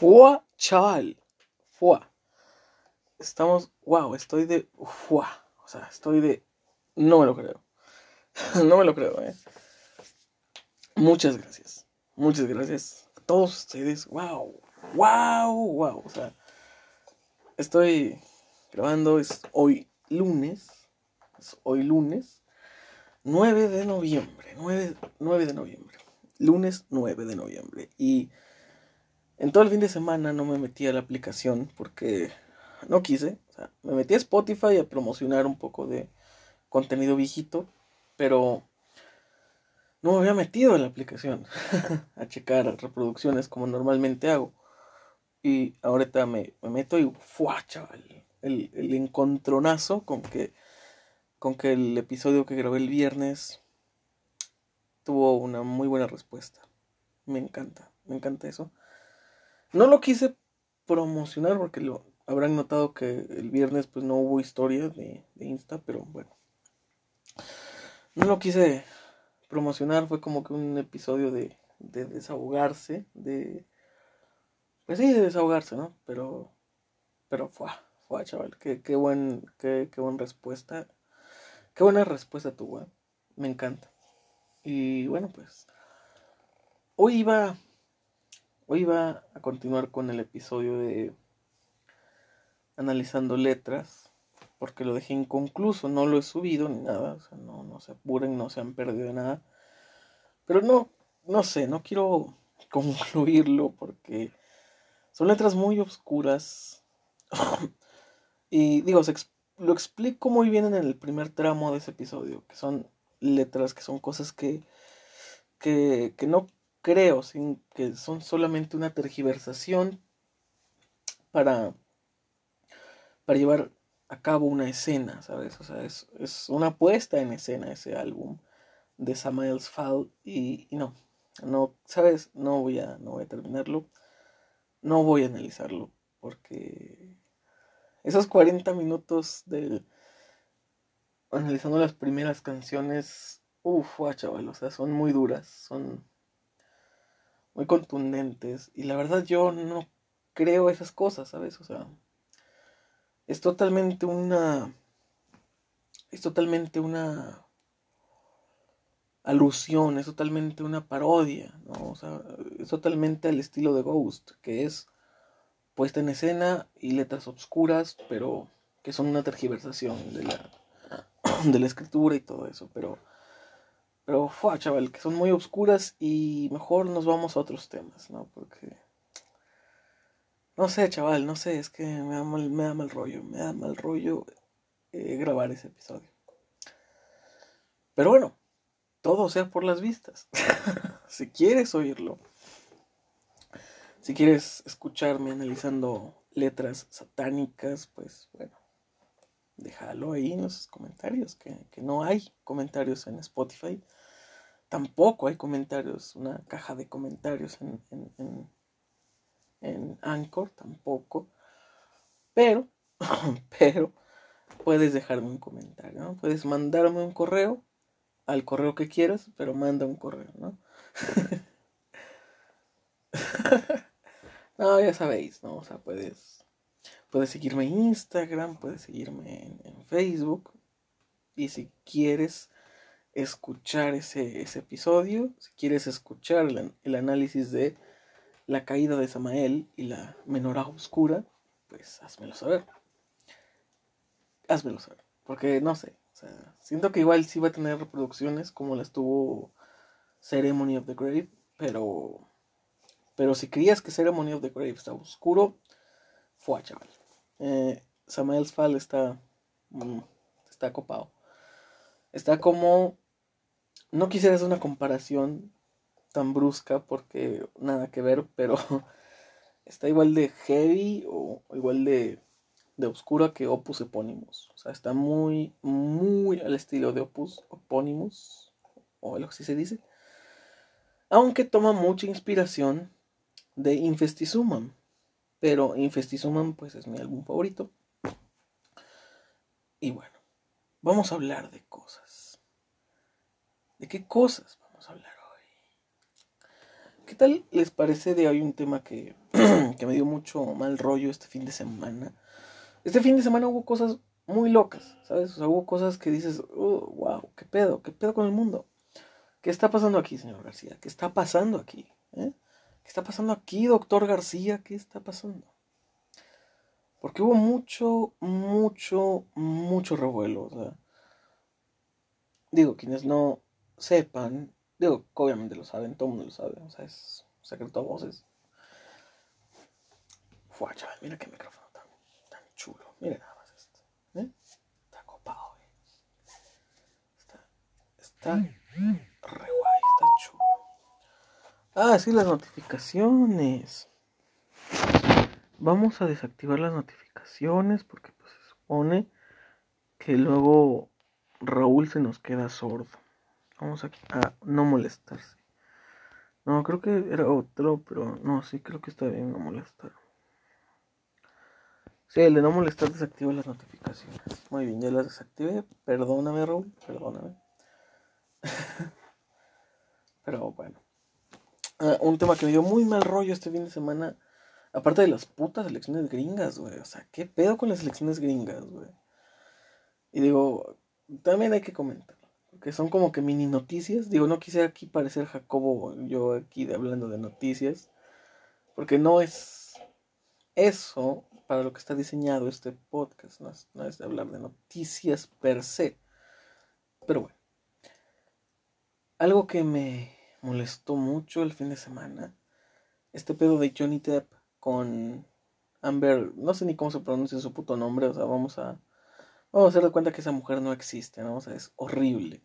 Fua, chaval. Fua. Estamos, wow, estoy de fua. O sea, estoy de... No me lo creo. no me lo creo, eh. Muchas gracias. Muchas gracias a todos ustedes. Wow. Wow, wow. O sea, estoy grabando, es hoy lunes. Es hoy lunes. 9 de noviembre. 9, 9 de noviembre. Lunes 9 de noviembre. Y en todo el fin de semana no me metí a la aplicación porque no quise. O sea, me metí a Spotify a promocionar un poco de contenido viejito, pero no me había metido a la aplicación a checar reproducciones como normalmente hago. Y ahorita me, me meto y ¡fua, chaval! El, el encontronazo con que, con que el episodio que grabé el viernes tuvo una muy buena respuesta. Me encanta, me encanta eso. No lo quise promocionar porque lo habrán notado que el viernes pues no hubo historia de, de Insta, pero bueno. No lo quise promocionar, fue como que un episodio de, de desahogarse, de... Pues sí, de desahogarse, ¿no? Pero... Pero fue, fue, chaval, qué, qué buen, qué, qué buena respuesta. Qué buena respuesta tu, Me encanta. Y bueno, pues... Hoy iba Hoy va a continuar con el episodio de analizando letras, porque lo dejé inconcluso, no lo he subido ni nada, o sea, no, no se apuren, no se han perdido nada. Pero no, no sé, no quiero concluirlo porque son letras muy oscuras. y digo, lo explico muy bien en el primer tramo de ese episodio, que son letras, que son cosas que, que, que no creo sin que son solamente una tergiversación para, para llevar a cabo una escena, ¿sabes? O sea, es, es una puesta en escena ese álbum de Samael's Fall y, no, no, ¿sabes? No voy, a, no voy a terminarlo, no voy a analizarlo porque esos 40 minutos de analizando las primeras canciones, uff, chaval, o sea, son muy duras, son muy contundentes. Y la verdad yo no creo esas cosas, ¿sabes? O sea, es totalmente una... Es totalmente una alusión, es totalmente una parodia, ¿no? O sea, es totalmente al estilo de Ghost, que es puesta en escena y letras obscuras, pero que son una tergiversación de la, de la escritura y todo eso, pero pero, fue, chaval, que son muy oscuras y mejor nos vamos a otros temas, ¿no? Porque... No sé, chaval, no sé, es que me da mal, me da mal rollo, me da mal rollo eh, grabar ese episodio. Pero bueno, todo sea por las vistas. si quieres oírlo, si quieres escucharme analizando letras satánicas, pues bueno, déjalo ahí en los comentarios, que, que no hay comentarios en Spotify tampoco hay comentarios, una caja de comentarios en, en, Anchor, tampoco. Pero, pero, puedes dejarme un comentario, ¿no? Puedes mandarme un correo al correo que quieras, pero manda un correo, ¿no? no, ya sabéis, ¿no? O sea, puedes, puedes seguirme en Instagram, puedes seguirme en, en Facebook. Y si quieres escuchar ese, ese episodio, si quieres escuchar el, análisis de la caída de Samael y la menorá oscura, pues házmelo saber. Házmelo saber. Porque no sé. siento que igual sí va a tener reproducciones como las tuvo Ceremony of the Grave. Pero. Pero si creías que Ceremony of the Grave está oscuro, fue chaval. Eh, Samael's Fall está. Mm, está copado. Está como no quisiera hacer una comparación tan brusca porque nada que ver, pero está igual de heavy o igual de, de oscura que Opus Epónimos. O sea, está muy, muy al estilo de Opus Epónimos, o algo así se dice. Aunque toma mucha inspiración de Infestizumam. Pero Infestizumam, pues es mi álbum favorito. Y bueno, vamos a hablar de cosas. ¿De qué cosas vamos a hablar hoy? ¿qué tal les parece de hoy un tema que, que me dio mucho mal rollo este fin de semana? Este fin de semana hubo cosas muy locas, ¿sabes? O sea, hubo cosas que dices, oh, wow, ¿qué pedo? ¿Qué pedo con el mundo? ¿Qué está pasando aquí, señor García? ¿Qué está pasando aquí? ¿Eh? ¿Qué está pasando aquí, doctor García? ¿Qué está pasando? Porque hubo mucho, mucho, mucho revuelo. Digo, quienes no sepan, digo, obviamente lo saben, todo el mundo lo sabe, o sea, es secreto a voces. Fua, chaval, mira qué micrófono tan, tan chulo. Mira nada más esto. ¿eh? Está copado, eh. Está, está re guay, está chulo. Ah, sí, las notificaciones. Vamos a desactivar las notificaciones porque pues se supone que luego Raúl se nos queda sordo. Vamos a, no molestarse. No, creo que era otro, pero no, sí creo que está bien no molestar. Sí, el de no molestar desactiva las notificaciones. Muy bien, ya las desactivé. Perdóname, Raúl, perdóname. pero bueno. Ah, un tema que me dio muy mal rollo este fin de semana. Aparte de las putas elecciones gringas, güey. O sea, ¿qué pedo con las elecciones gringas, güey? Y digo, también hay que comentar. Porque son como que mini noticias. Digo, no quise aquí parecer Jacobo, yo aquí de, hablando de noticias. Porque no es eso para lo que está diseñado este podcast. No es, no es de hablar de noticias per se. Pero bueno. Algo que me molestó mucho el fin de semana. Este pedo de Johnny Depp con Amber. No sé ni cómo se pronuncia su puto nombre. O sea, vamos a vamos a hacer de cuenta que esa mujer no existe, ¿no? Es horrible.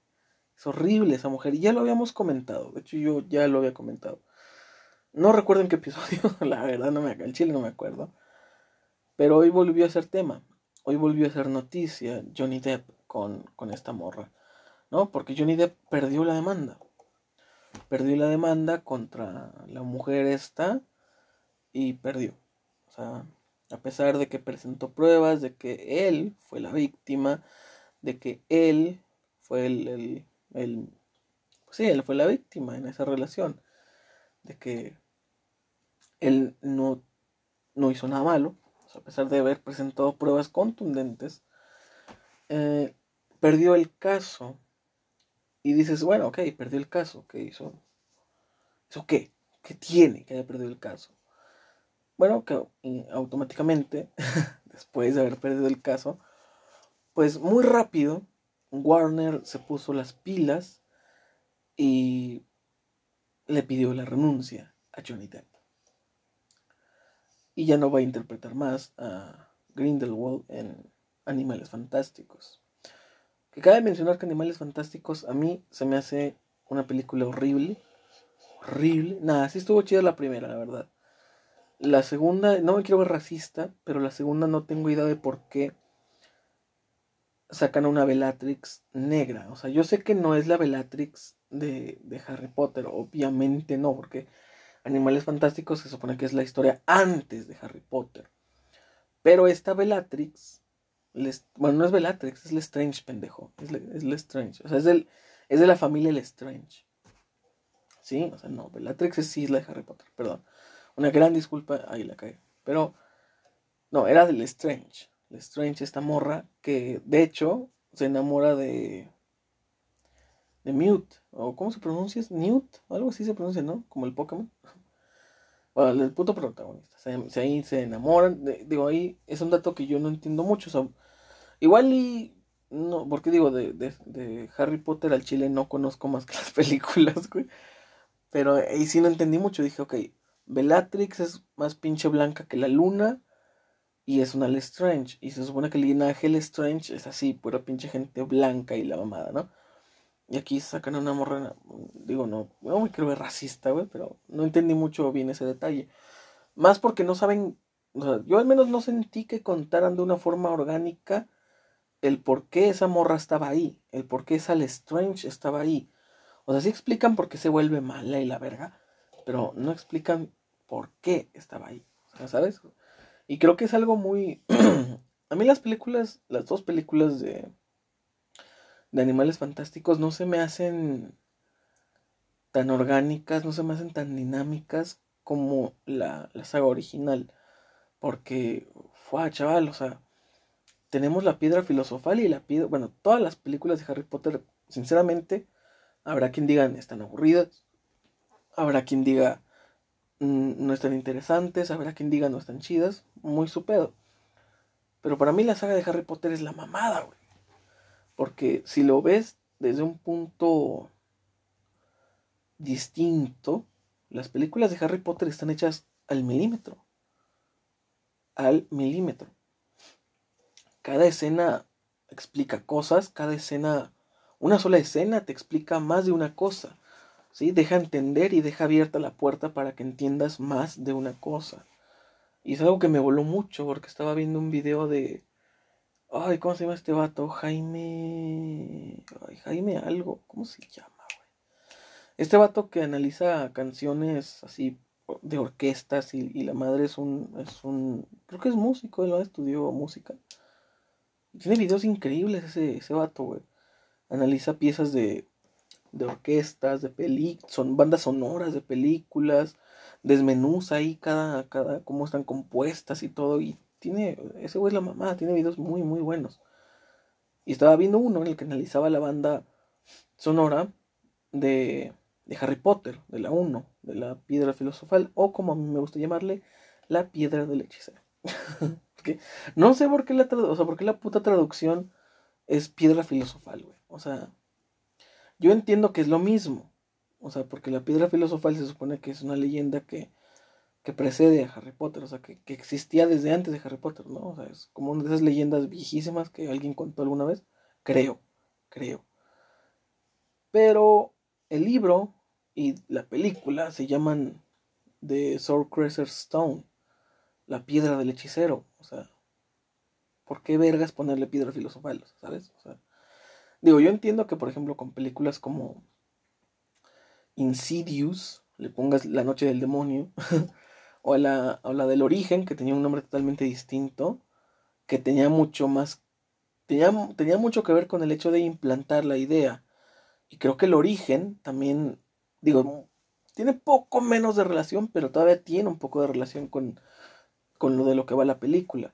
Es horrible esa mujer. Y ya lo habíamos comentado. De hecho, yo ya lo había comentado. No recuerdo en qué episodio, la verdad, no me el chile no me acuerdo. Pero hoy volvió a ser tema. Hoy volvió a ser noticia Johnny Depp con, con esta morra. ¿No? Porque Johnny Depp perdió la demanda. Perdió la demanda contra la mujer esta y perdió. O sea, a pesar de que presentó pruebas de que él fue la víctima, de que él fue el, el, el sí, él fue la víctima en esa relación, de que él no, no hizo nada malo, a pesar de haber presentado pruebas contundentes, eh, perdió el caso y dices, bueno, ok, perdió el caso, ¿qué hizo? ¿Eso qué? ¿Qué tiene que haya perdido el caso? Bueno, que automáticamente, después de haber perdido el caso, pues muy rápido, Warner se puso las pilas y le pidió la renuncia a Johnny Depp. Y ya no va a interpretar más a Grindelwald en Animales Fantásticos. Que cabe mencionar que Animales Fantásticos a mí se me hace una película horrible. Horrible. Nada, sí estuvo chida la primera, la verdad. La segunda, no me quiero ver racista, pero la segunda no tengo idea de por qué sacan a una Bellatrix negra. O sea, yo sé que no es la Bellatrix de, de Harry Potter, obviamente no, porque Animales Fantásticos se supone que es la historia antes de Harry Potter. Pero esta Bellatrix, bueno, no es Bellatrix, es Lestrange, pendejo. Es, Lestrange. O sea, es, es de la familia Lestrange. Sí, o sea, no, Bellatrix es sí la de Harry Potter, perdón. Una gran disculpa, ahí la caí. Pero, no, era del Strange. Strange, esta morra, que de hecho se enamora de. de Mute. ¿O cómo se pronuncia? ¿Newt? Algo así se pronuncia, ¿no? Como el Pokémon. Bueno, el puto protagonista. Se, ahí se enamoran. digo, ahí es un dato que yo no entiendo mucho. Igual y. No, porque digo, de, de, de Harry Potter al chile no conozco más que las películas, güey. Pero ahí sí no entendí mucho. Dije, ok, Bellatrix es más pinche blanca que la luna y es una Lestrange. Y se supone que el linaje Lestrange es así, pura pinche gente blanca y la mamada, ¿no? Y aquí sacan una morra, digo, no, no me quiero ver racista, güey, pero no entendí mucho bien ese detalle. Más porque no saben, o sea, yo al menos no sentí que contaran de una forma orgánica el por qué esa morra estaba ahí, el por qué esa Lestrange estaba ahí. O sea, sí explican por qué se vuelve mala y la verga, pero no explican por qué estaba ahí, ¿sabes? Y creo que es algo muy... a mí las películas, las dos películas de, de Animales Fantásticos no se me hacen tan orgánicas, no se me hacen tan dinámicas como la, la saga original. Porque, fue chaval, o sea, tenemos la piedra filosofal y la piedra, bueno, todas las películas de Harry Potter, sinceramente, habrá quien diga están aburridas, habrá quien diga mm, no están interesantes, habrá quien diga no están chidas, muy su pedo. Pero para mí la saga de Harry Potter es la mamada, güey. Porque si lo ves desde un punto distinto, las películas de Harry Potter están hechas al milímetro. Al milímetro. Cada escena explica cosas, cada escena, una sola escena te explica más de una cosa. ¿Sí? Deja entender y deja abierta la puerta para que entiendas más de una cosa. Y es algo que me voló mucho porque estaba viendo un video de... Ay, ¿cómo se llama este vato? Jaime... Ay, Jaime algo. ¿Cómo se llama? Este vato que analiza canciones así de orquestas y, la madre es un, es un, creo que es músico, él estudió música. Tiene videos increíbles ese, ese vato, güey. Analiza piezas de, de orquestas, de películas, son bandas sonoras de películas, desmenuza ahí cada, cada, cómo están compuestas y todo. Y tiene, ese güey es la mamá, tiene videos muy, muy buenos. Y estaba viendo uno en el que analizaba la banda sonora de, de Harry Potter, de la 1, de la piedra filosofal, o como a mí me gusta llamarle, la piedra del hechicero. no sé por qué la, o sea, por qué la puta traducción es piedra filosofal, güey. O sea, yo entiendo que es lo mismo. O sea, porque la piedra filosofal se supone que es una leyenda que, que precede a Harry Potter, o sea, que, que, existía desde antes de Harry Potter, ¿no? O sea, es como una de esas leyendas viejísimas que alguien contó alguna vez. Creo, creo. Pero el libro y la película se llaman The Sorcerer's Stone, la piedra del hechicero. O sea, ¿por qué vergas ponerle piedra filosofal? ¿Sabes? O sea, digo, yo entiendo que, por ejemplo, con películas como Insidious, le pongas La Noche del Demonio, o, la, o del Origen, que tenía un nombre totalmente distinto, que tenía mucho más. Tenía, tenía mucho que ver con el hecho de implantar la idea y creo que el origen también, digo, tiene poco menos de relación, pero todavía tiene un poco de relación con, con lo de lo que va la película.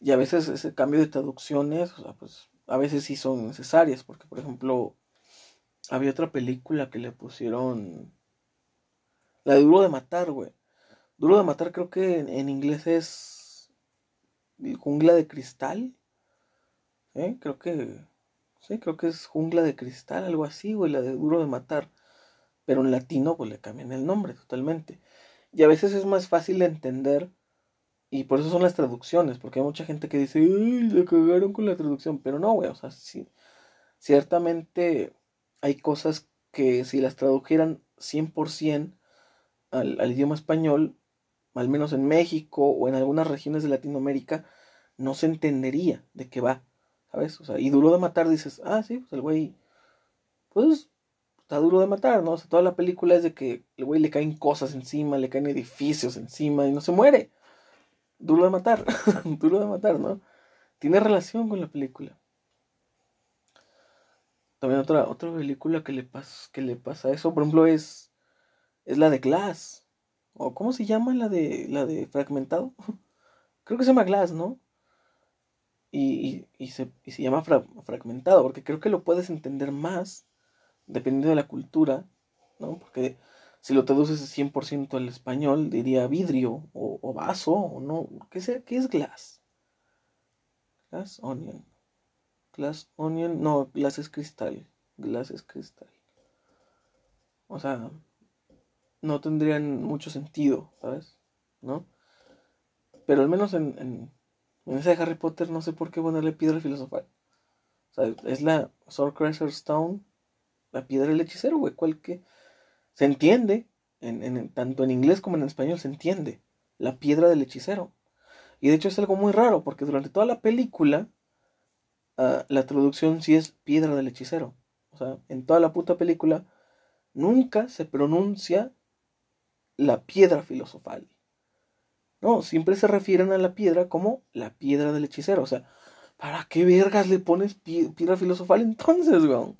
Y a veces ese cambio de traducciones, o sea, pues a veces sí son necesarias, porque por ejemplo, había otra película que le pusieron... La de Duro de Matar, güey. Duro de Matar creo que en, inglés es... Jungla de Cristal. ¿Eh? Creo que Sí, creo que es Jungla de Cristal, algo así, güey, la de Duro de Matar. Pero en latino, pues le cambian el nombre totalmente. Y a veces es más fácil de entender. Y por eso son las traducciones, porque hay mucha gente que dice, ¡ay, le cagaron con la traducción! Pero no, güey, o sea, sí. Ciertamente hay cosas que si las tradujeran 100% al, al idioma español, al menos en México o en algunas regiones de Latinoamérica, no se entendería de qué va. ¿sabes? O sea, y duro de matar, dices, ah, sí, pues el güey, pues está duro de matar, ¿no? O sea, toda la película es de que el güey le caen cosas encima, le caen edificios encima y no se muere. Duro de matar, duro de matar, ¿no? Tiene relación con la película. También otra, otra película que le, pasa, que le pasa eso, por ejemplo, es, es la de Glass. ¿O cómo se llama la de, la de Fragmentado? Creo que se llama Glass, ¿no? y, y, se, y se, llama fragmentado, porque creo que lo puedes entender más dependiendo de la cultura, ¿no? Porque si lo traduces 100% al español, diría vidrio o, vaso, o no, ¿qué, sea, ¿qué es glass? Glass onion. Glass onion, no, glass es cristal. Glass es cristal. O sea, no tendrían mucho sentido, ¿sabes? ¿No? Pero al menos en en ese de Harry Potter no sé por qué ponerle piedra filosofal. O sea, es la Sorcerer's Stone, la piedra del hechicero, güey. Cual que se entiende, en, tanto en inglés como en español se entiende. La piedra del hechicero. Y de hecho es algo muy raro, porque durante toda la película, ah, la traducción sí es piedra del hechicero. O sea, en toda la puta película, nunca se pronuncia la piedra filosofal. No, siempre se refieren a la piedra como la piedra del hechicero. O sea, ¿para qué vergas le pones piedra filosofal entonces, weón?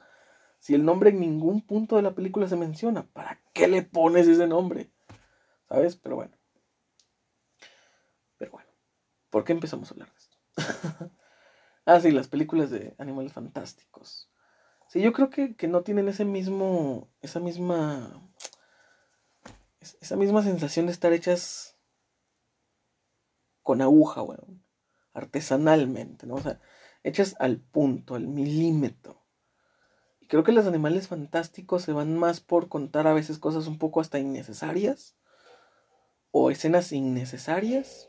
Si el nombre en ningún punto de la película se menciona, ¿para qué le pones ese nombre? ¿Sabes? Pero bueno. Pero bueno. ¿Por qué empezamos a hablar de esto? ah, sí, las películas de animales fantásticos. Sí, yo creo que, que no tienen ese mismo. esa misma. esa misma sensación de estar hechas con aguja, weón. Artesanalmente, ¿no? O sea, hechas al punto, al milímetro. Creo que los animales fantásticos se van más por contar a veces cosas un poco hasta innecesarias. O escenas innecesarias.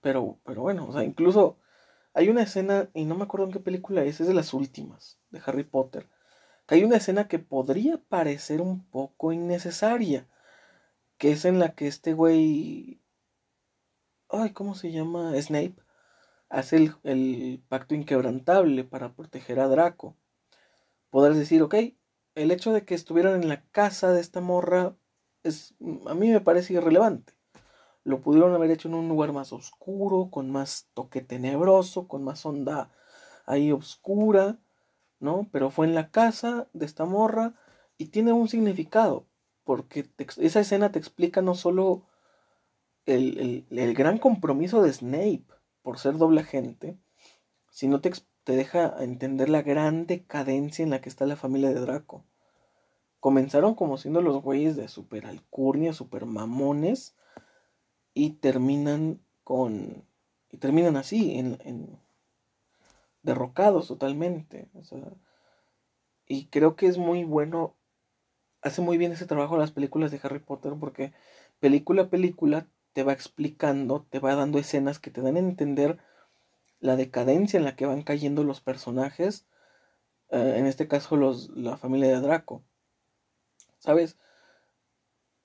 Pero, pero bueno, o sea, incluso hay una escena, y no me acuerdo en qué película es, es de las últimas, de Harry Potter. Que hay una escena que podría parecer un poco innecesaria. Que es en la que este güey. Ay, ¿cómo se llama? Snape hace el, pacto inquebrantable para proteger a Draco. Podrás decir, ok, el hecho de que estuvieran en la casa de esta morra es, a mí me parece irrelevante. Lo pudieron haber hecho en un lugar más oscuro, con más toque tenebroso, con más onda ahí oscura, ¿no? Pero fue en la casa de esta morra y tiene un significado, porque esa escena te explica no solo el, el gran compromiso de Snape, por ser doble agente, sino te, te deja entender la gran decadencia en la que está la familia de Draco. Comenzaron como siendo los güeyes de super alcurnia, super mamones, y terminan con. y terminan así, en, derrocados totalmente. y creo que es muy bueno. Hace muy bien ese trabajo las películas de Harry Potter porque película a película te va explicando, te va dando escenas que te dan a entender la decadencia en la que van cayendo los personajes, eh, en este caso los, la familia de Draco. ¿Sabes?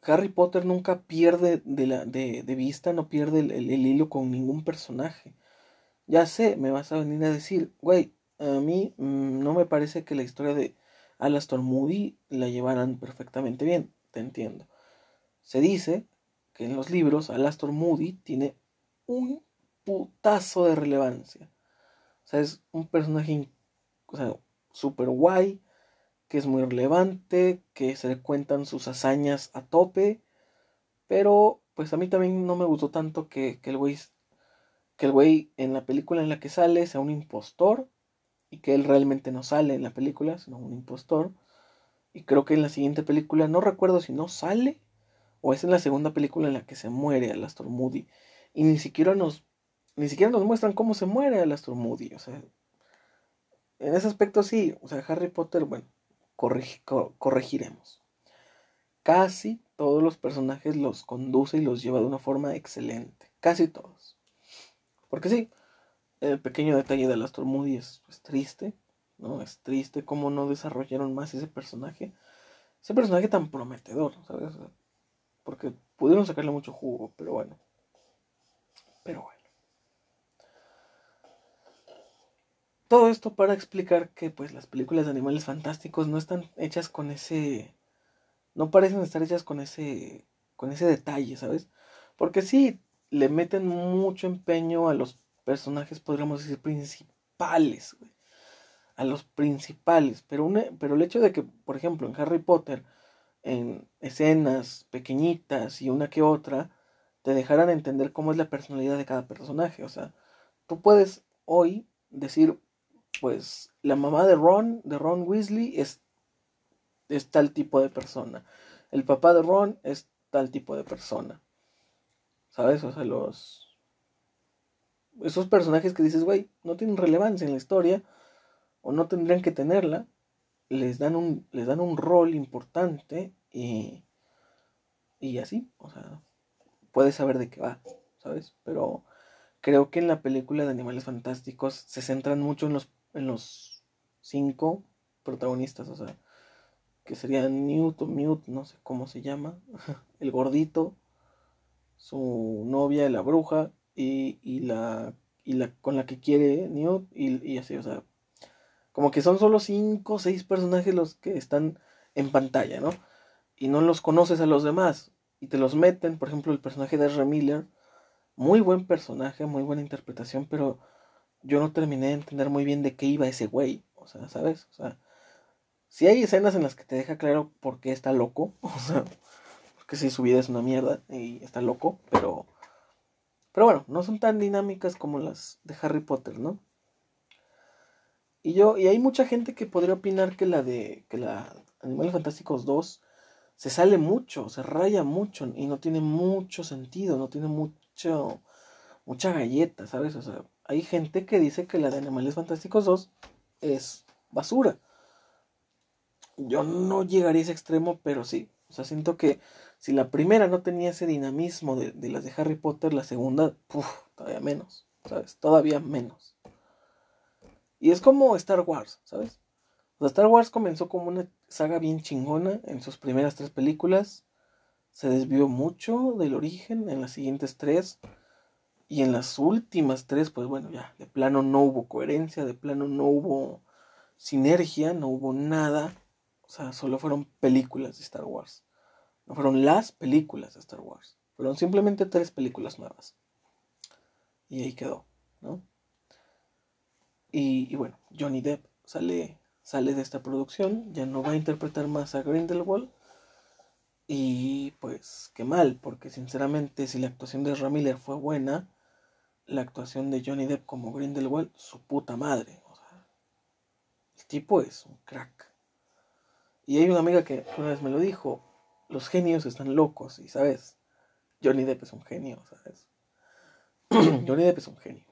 Harry Potter nunca pierde de, la, de, vista, no pierde el, el, hilo con ningún personaje. Ya sé, me vas a venir a decir, güey, a mí mm, no me parece que la historia de Alastor Moody la llevaran perfectamente bien, te entiendo. Se dice en los libros Alastor Moody tiene un putazo de relevancia. O sea, es un personaje o super guay, que es muy relevante, que se le cuentan sus hazañas a tope, pero pues a mí también no me gustó tanto que, que el güey que el güey en la película en la que sale sea un impostor y que él realmente no sale en la película, sino un impostor. Y creo que en la siguiente película, no recuerdo si no sale o es en la segunda película en la que se muere Alastor Moody. Y ni siquiera nos, ni siquiera nos muestran cómo se muere Alastor Moody. O sea, en ese aspecto sí. O sea, Harry Potter, bueno, corregiremos. Casi todos los personajes los conduce y los lleva de una forma excelente. Casi todos. Porque sí, el pequeño detalle de Alastor Moody es, es triste. ¿no? Es triste cómo no desarrollaron más ese personaje. Ese personaje tan prometedor, ¿sabes? Porque pudieron sacarle mucho jugo, pero bueno. Pero bueno. Todo esto para explicar que pues las películas de animales fantásticos no están hechas con ese no parecen estar hechas con ese con ese detalle, ¿sabes? Porque sí le meten mucho empeño a los personajes, podríamos decir principales, A los principales, pero pero el hecho de que, por ejemplo, en Harry Potter en escenas pequeñitas y una que otra te dejarán entender cómo es la personalidad de cada personaje. O sea, tú puedes hoy decir, pues la mamá de Ron, de Ron Weasley, es, es tal tipo de persona. El papá de Ron es tal tipo de persona. ¿Sabes? O sea, los... Esos personajes que dices, güey, no tienen relevancia en la historia o no tendrían que tenerla, les dan un, les dan un rol importante y, y así, o sea, puedes saber de qué va, ¿sabes? Pero creo que en la película de Animales Fantásticos se centran mucho en los, en los cinco protagonistas, o sea, que serían Newt o Mute, no sé cómo se llama, el gordito, su novia, la bruja, y, y la y la con la que quiere Newt, y, y así, o sea, como que son solo cinco o seis personajes los que están en pantalla, ¿no? Y no los conoces a los demás. Y te los meten, por ejemplo, el personaje de R. Miller. Muy buen personaje, muy buena interpretación, pero yo no terminé de entender muy bien de qué iba ese güey. O sea, ¿sabes? O sea, si hay escenas en las que te deja claro por qué está loco, o sea, porque si su vida es una mierda y está loco, pero pero bueno, no son tan dinámicas como las de Harry Potter, ¿no? Y yo y hay mucha gente que podría opinar que la de que la Animales Fantásticos 2 se sale mucho, se raya mucho y no tiene mucho sentido, no tiene mucho mucha galleta, ¿sabes? O sea, hay gente que dice que la de Animales Fantásticos 2 es basura. Yo no llegaría a ese extremo, pero sí. O sea, siento que si la primera no tenía ese dinamismo de, las de Harry Potter, la segunda, puf, todavía menos, ¿sabes? Todavía menos. Y es como Star Wars, ¿sabes? Star Wars comenzó como una saga bien chingona en sus primeras tres películas. Se desvió mucho del origen en las siguientes tres. Y en las últimas tres, pues bueno, ya, de plano no hubo coherencia, de plano no hubo sinergia, no hubo nada. O sea, solo fueron películas de Star Wars. No fueron las películas de Star Wars. Fueron simplemente tres películas nuevas. Y ahí quedó, ¿no? Y, bueno, Johnny Depp sale, sale de esta producción, ya no va a interpretar más a Grindelwald. Y pues qué mal, porque sinceramente si la actuación de Ramiller fue buena, la actuación de Johnny Depp como Grindelwald, su puta madre. O sea, el tipo es un crack. Y hay una amiga que una vez me lo dijo, los genios están locos, y sabes, Johnny Depp es un genio, ¿sabes? Johnny Depp es un genio.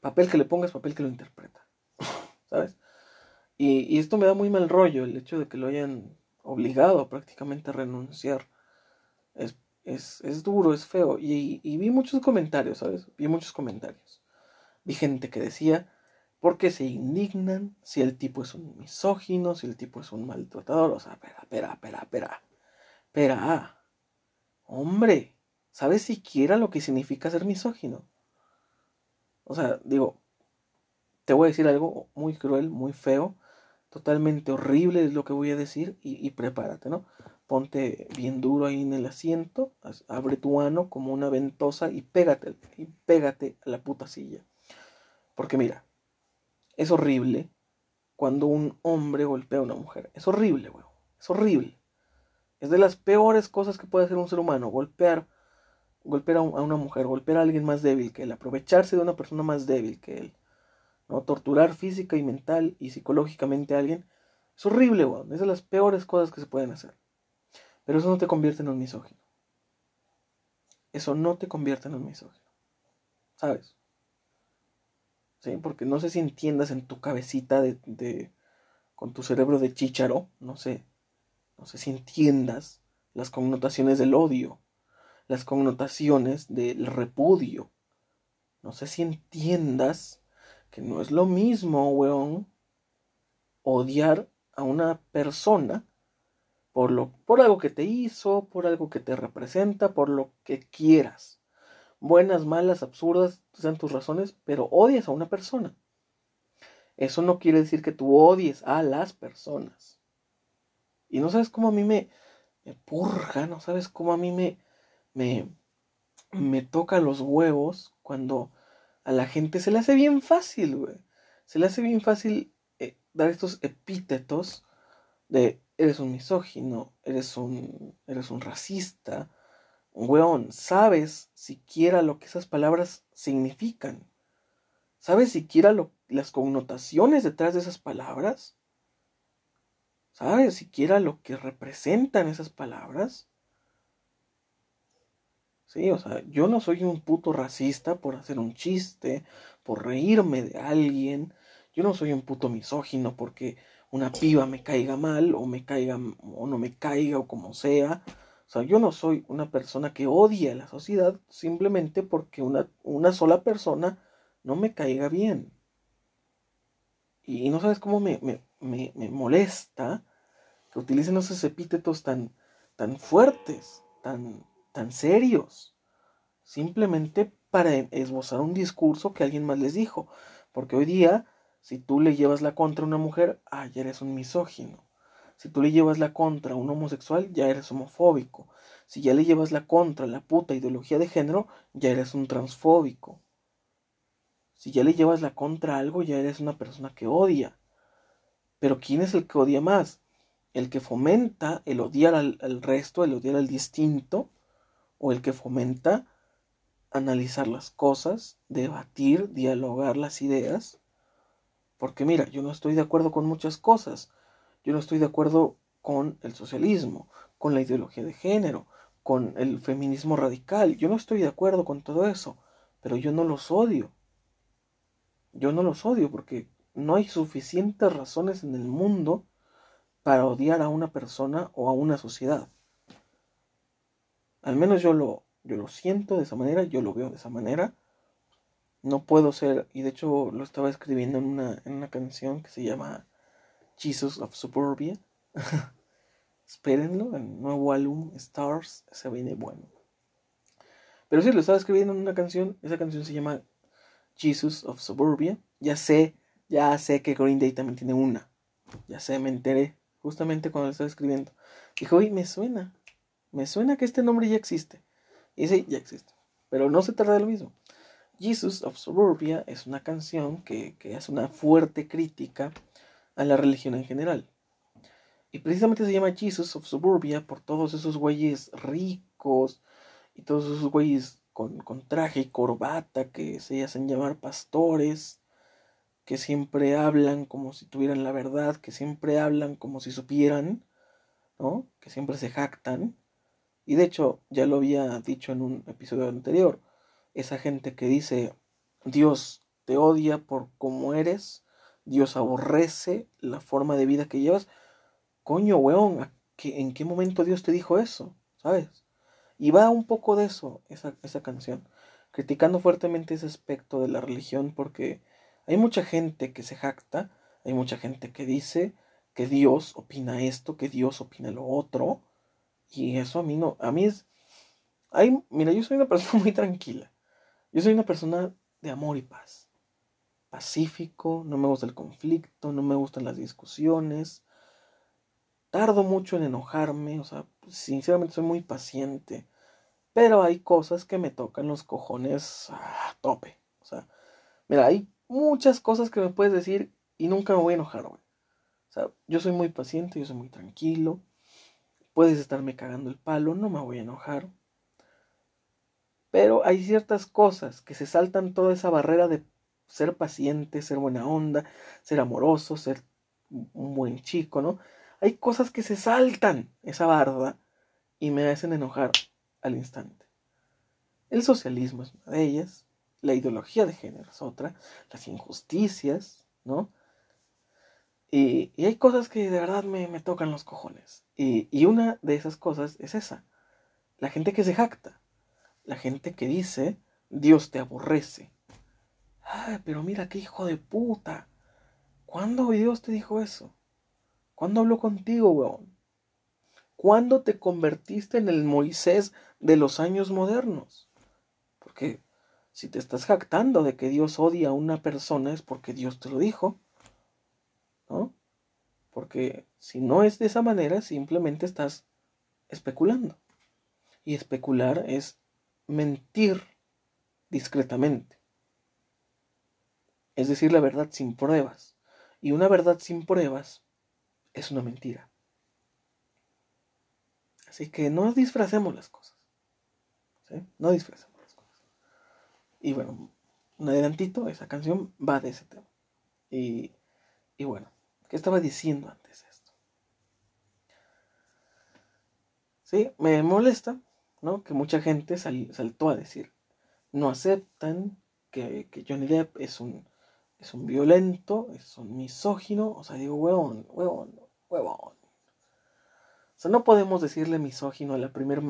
Papel que le pongas, papel que lo interpreta, ¿sabes? Y, y esto me da muy mal rollo, el hecho de que lo hayan obligado prácticamente a renunciar. Es es, duro, es feo. Y, vi muchos comentarios, ¿sabes? Vi muchos comentarios. Vi gente que decía, ¿por qué se indignan si el tipo es un misógino, si el tipo es un maltratador? O sea, espera, espera, espera, espera. Espera. Hombre, ¿sabes siquiera lo que significa ser misógino? O sea, digo, te voy a decir algo muy cruel, muy feo, totalmente horrible es lo que voy a decir y, prepárate, ¿no? ponte bien duro ahí en el asiento, abre tu ano como una ventosa y pégate, y pégate a la puta silla. Porque mira, es horrible cuando un hombre golpea a una mujer. Es horrible, weón. Es horrible. Es de las peores cosas que puede hacer un ser humano, golpear, golpear a, una mujer, golpear a alguien más débil que él, aprovecharse de una persona más débil que él. ¿no? Torturar física y mental y psicológicamente a alguien. Es horrible, weón. Es de las peores cosas que se pueden hacer. Pero eso no te convierte en un misógino. Eso no te convierte en un misógino. ¿Sabes? ¿Sí? Porque no sé si entiendas en tu cabecita de, con tu cerebro de chícharo, no sé, no sé si entiendas las connotaciones del odio, las connotaciones del repudio. No sé si entiendas que no es lo mismo, weón, odiar a una persona por, lo, por algo que te hizo, por algo que te representa, por lo que quieras. Buenas, malas, absurdas, sean tus razones, pero odias a una persona. Eso no quiere decir que tú odies a las personas. Y no sabes cómo a mí me, me purga, no sabes cómo a mí me, me, me toca los huevos cuando a la gente se le hace bien fácil, güey. Se le hace bien fácil eh, dar estos epítetos de eres un misógino, eres un, eres un racista, weón, sabes siquiera lo que esas palabras significan, sabes siquiera lo, las connotaciones detrás de esas palabras, sabes siquiera lo que representan esas palabras. Sí, o sea, yo no soy un puto racista por hacer un chiste, por reírme de alguien. Yo no soy un puto misógino porque una piba me caiga mal o me caiga o no me caiga o como sea. O sea, yo no soy una persona que odie a la sociedad simplemente porque una, una sola persona no me caiga bien. Y no sabes cómo me, me, me, me molesta que utilicen esos epítetos tan, tan fuertes, tan, tan serios, simplemente para esbozar un discurso que alguien más les dijo. Porque hoy día si tú le llevas la contra a una mujer, ah, ya eres un misógino. Si tú le llevas la contra a un homosexual, ya eres homofóbico. Si ya le llevas la contra a la puta ideología de género, ya eres un transfóbico. Si ya le llevas la contra a algo, ya eres una persona que odia. Pero ¿quién es el que odia más? ¿El que fomenta el odiar al, al resto, el odiar al distinto? ¿O el que fomenta analizar las cosas, debatir, dialogar las ideas? Porque mira, yo no estoy de acuerdo con muchas cosas. Yo no estoy de acuerdo con el socialismo, con la ideología de género, con el feminismo radical. Yo no estoy de acuerdo con todo eso, pero yo no los odio. Yo no los odio porque no hay suficientes razones en el mundo para odiar a una persona o a una sociedad. Al menos yo lo, yo lo siento de esa manera, yo lo veo de esa manera. No puedo ser, y de hecho lo estaba escribiendo en una, en una canción que se llama Jesus of Suburbia. Espérenlo, el nuevo álbum Stars se viene bueno. Pero sí, lo estaba escribiendo en una canción, esa canción se llama Jesus of Suburbia. Ya sé, ya sé que Green Day también tiene una. Ya sé, me enteré justamente cuando lo estaba escribiendo. Dijo, oye, me suena, me suena que este nombre ya existe. Y sí, ya existe. Pero no se trata de lo mismo. Jesus of Suburbia es una canción que, que es una fuerte crítica a la religión en general. Y precisamente se llama Jesus of Suburbia por todos esos güeyes ricos y todos esos güeyes con, traje y corbata que se hacen llamar pastores, que siempre hablan como si tuvieran la verdad, que siempre hablan como si supieran, ¿no? Que siempre se jactan. Y de hecho, ya lo había dicho en un episodio anterior, esa gente que dice, Dios te odia por cómo eres, Dios aborrece la forma de vida que llevas. Coño, weón, ¿en qué momento Dios te dijo eso? ¿Sabes? Y va un poco de eso, esa, esa canción, criticando fuertemente ese aspecto de la religión, porque hay mucha gente que se jacta, hay mucha gente que dice que Dios opina esto, que Dios opina lo otro, y eso a mí no, a mí es, mira, yo soy una persona muy tranquila, yo soy una persona de amor y paz, pacífico, no me gusta el conflicto, no me gustan las discusiones, tardo mucho en enojarme, o sea, sinceramente soy muy paciente, pero hay cosas que me tocan los cojones a tope. O sea, mira, hay muchas cosas que me puedes decir y nunca me voy a enojar, güey. O sea, yo soy muy paciente, yo soy muy tranquilo. Puedes estarme cagando el palo, no me voy a enojar. Pero hay ciertas cosas que se saltan toda esa barrera de ser paciente, ser buena onda, ser amoroso, ser un buen chico, ¿no? Hay cosas que se saltan esa barda y me hacen enojar al instante. El socialismo es una de ellas, la ideología de género es otra, las injusticias, ¿no? Y, hay cosas que de verdad me, tocan los cojones. Y, y, una de esas cosas es esa. La gente que se jacta. La gente que dice, Dios te aborrece. Ay, pero mira qué hijo de puta. ¿Cuándo Dios te dijo eso? ¿Cuándo habló contigo, weón? ¿Cuándo te convertiste en el Moisés de los años modernos? Porque si te estás jactando de que Dios odia a una persona es porque Dios te lo dijo. ¿No? Porque si no es de esa manera, simplemente estás especulando. Y especular es mentir discretamente. Es decir, la verdad sin pruebas. Y una verdad sin pruebas es una mentira. Así que no disfracemos las cosas. ¿sí? No disfracemos las cosas. Y bueno, un adelantito, esa canción va de ese tema. Y, y bueno, ¿qué estaba diciendo antes esto? Sí, me molesta, ¿no? Que mucha gente saltó a decir, no aceptan que, que, Johnny Depp es un, es un violento, es un misógino, o sea, digo, huevón, huevón, huevón. O sea, no podemos decirle misógino a la primer,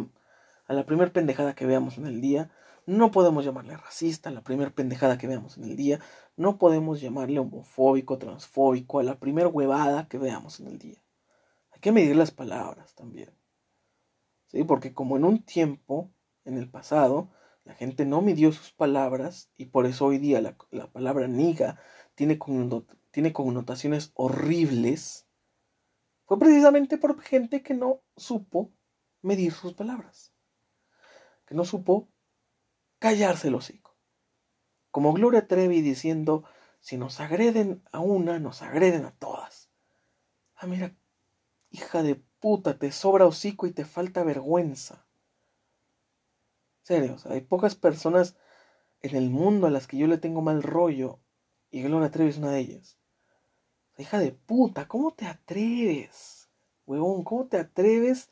a la primer pendejada que veamos en el día. No podemos llamarle racista a la primer pendejada que veamos en el día. No podemos llamarle homofóbico, transfóbico a la primer huevada que veamos en el día. Hay que medir las palabras también. ¿Sí? Porque como en un tiempo, en el pasado, la gente no midió sus palabras y por eso hoy día la, la palabra niga tiene, tiene connotaciones horribles fue precisamente por gente que no supo medir sus palabras, que no supo callarse el hocico. como Gloria Trevi diciendo, si nos agreden a una, nos agreden a todas. Ah, mira, hija de puta, te sobra hocico y te falta vergüenza. Serio, hay pocas personas en el mundo a las que yo le tengo mal rollo y Gloria Trevi es una de ellas. Hija de puta, ¿cómo te atreves? Huevón, ¿cómo te atreves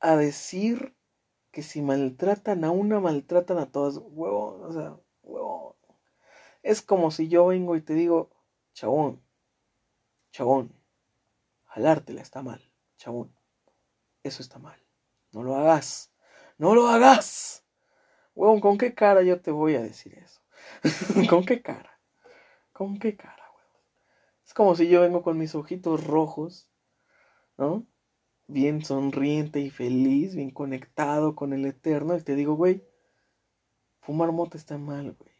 a decir que si maltratan a una, maltratan a todas? Huevón, o sea, huevón. Es como si yo vengo y te digo, chabón, chabón, jalártela está mal, chabón. Eso está mal. No lo hagas. No lo hagas. Huevón, ¿con qué cara yo te voy a decir eso? ¿Con qué cara? ¿Con qué cara, huevón? Es como si yo vengo con mis ojitos rojos, ¿no? Bien sonriente y feliz, bien conectado con el eterno, y te digo, güey, fumar mota está mal, güey.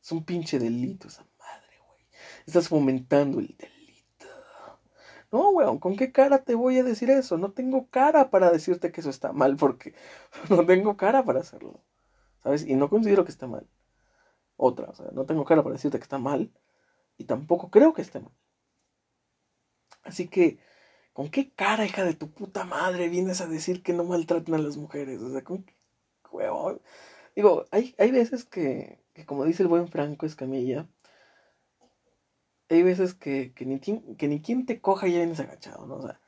Es un pinche delito esa madre, güey. Estás fomentando el delito. No, weón, ¿con qué cara te voy a decir eso? No tengo cara para decirte que eso está mal, porque no tengo cara para hacerlo. ¿Sabes? Y no considero que esté mal. Otra, o sea, no tengo cara para decirte que está mal, y tampoco creo que esté mal. Así que, ¿con qué cara, hija de tu puta madre, vienes a decir que no maltratan a las mujeres? O sea, ¿con qué huevón? Digo, hay, hay veces que, que, como dice el buen Franco Escamilla, hay veces que, que, ni, que ni quien te coja ya vienes agachado, ¿no? O sea,